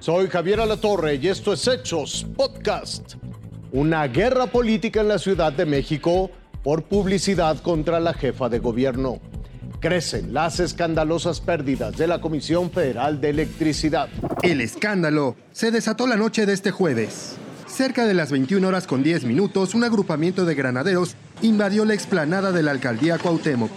Soy Javier Alatorre y esto es Hechos Podcast. Una guerra política en la Ciudad de México por publicidad contra la jefa de gobierno. Crecen las escandalosas pérdidas de la Comisión Federal de Electricidad. El escándalo se desató la noche de este jueves. Cerca de las 21 horas con 10 minutos, un agrupamiento de granaderos invadió la explanada de la alcaldía Cuauhtémoc.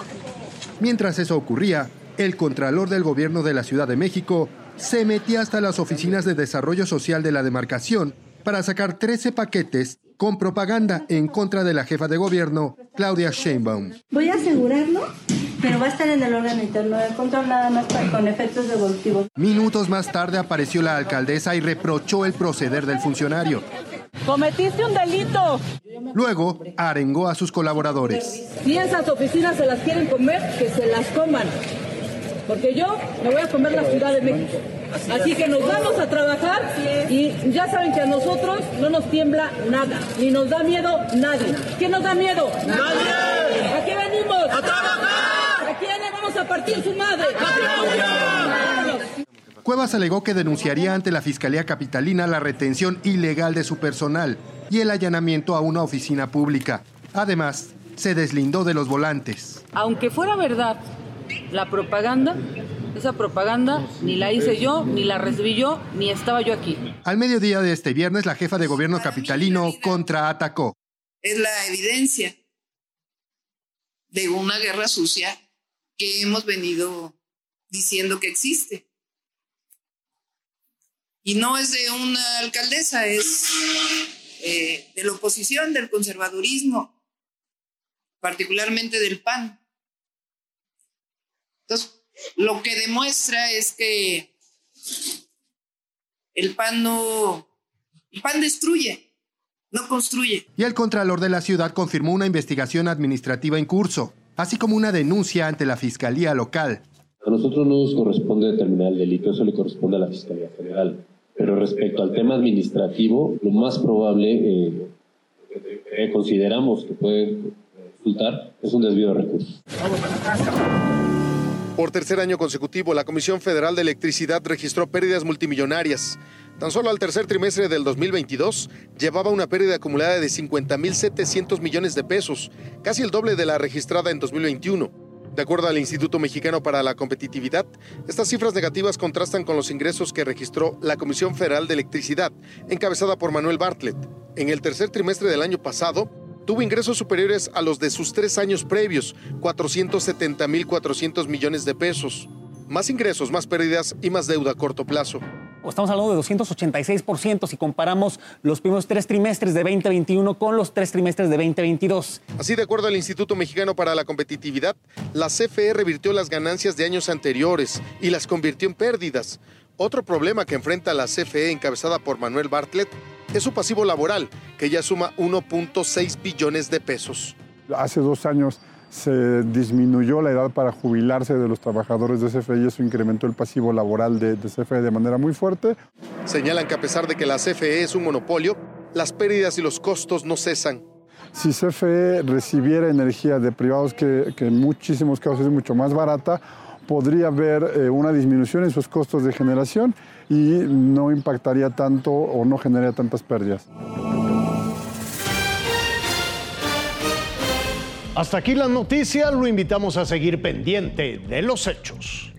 Mientras eso ocurría, el contralor del gobierno de la Ciudad de México se metía hasta las oficinas de desarrollo social de la demarcación para sacar 13 paquetes con propaganda en contra de la jefa de gobierno, Claudia Sheinbaum. Voy a asegurarlo, pero va a estar en el órgano interno de control nada más con efectos devolutivos. Minutos más tarde apareció la alcaldesa y reprochó el proceder del funcionario. Cometiste un delito. Luego arengó a sus colaboradores. Si esas oficinas se las quieren comer, que se las coman porque yo me voy a comer la Ciudad de México. Así que nos vamos a trabajar y ya saben que a nosotros no nos tiembla nada, ni nos da miedo nadie. ¿Quién nos da miedo? ¡Nadie! ¿A qué venimos? ¡A trabajar! ¿A quién le vamos a partir su madre? Cuevas alegó que denunciaría ante la Fiscalía Capitalina la retención ilegal de su personal y el allanamiento a una oficina pública. Además, se deslindó de los volantes. Aunque fuera verdad la propaganda, esa propaganda ni la hice yo, ni la recibí yo, ni estaba yo aquí. Al mediodía de este viernes, la jefa de gobierno capitalino contraatacó. Es la evidencia de una guerra sucia que hemos venido diciendo que existe. Y no es de una alcaldesa, es eh, de la oposición, del conservadurismo, particularmente del PAN. Entonces, lo que demuestra es que el pan no, el pan destruye, no construye. Y el Contralor de la ciudad confirmó una investigación administrativa en curso, así como una denuncia ante la Fiscalía local. A nosotros no nos corresponde determinar el delito, eso le corresponde a la Fiscalía Federal. Pero respecto al tema administrativo, lo más probable eh, que consideramos que puede resultar es un desvío de recursos. Por tercer año consecutivo, la Comisión Federal de Electricidad registró pérdidas multimillonarias. Tan solo al tercer trimestre del 2022 llevaba una pérdida acumulada de 50.700 millones de pesos, casi el doble de la registrada en 2021. De acuerdo al Instituto Mexicano para la Competitividad, estas cifras negativas contrastan con los ingresos que registró la Comisión Federal de Electricidad, encabezada por Manuel Bartlett. En el tercer trimestre del año pasado, tuvo ingresos superiores a los de sus tres años previos, 470.400 millones de pesos. Más ingresos, más pérdidas y más deuda a corto plazo. Estamos hablando de 286% si comparamos los primeros tres trimestres de 2021 con los tres trimestres de 2022. Así, de acuerdo al Instituto Mexicano para la Competitividad, la CFE revirtió las ganancias de años anteriores y las convirtió en pérdidas. Otro problema que enfrenta la CFE encabezada por Manuel Bartlett es su pasivo laboral, que ya suma 1.6 billones de pesos. Hace dos años se disminuyó la edad para jubilarse de los trabajadores de CFE y eso incrementó el pasivo laboral de, de, CFE de manera muy fuerte. Señalan que a pesar de que la CFE es un monopolio, las pérdidas y los costos no cesan. Si CFE recibiera energía de privados que, que en muchísimos casos es mucho más barata, podría haber eh, una disminución en sus costos de generación y no impactaría tanto o no generaría tantas pérdidas. Hasta aquí las noticias, lo invitamos a seguir pendiente de los hechos.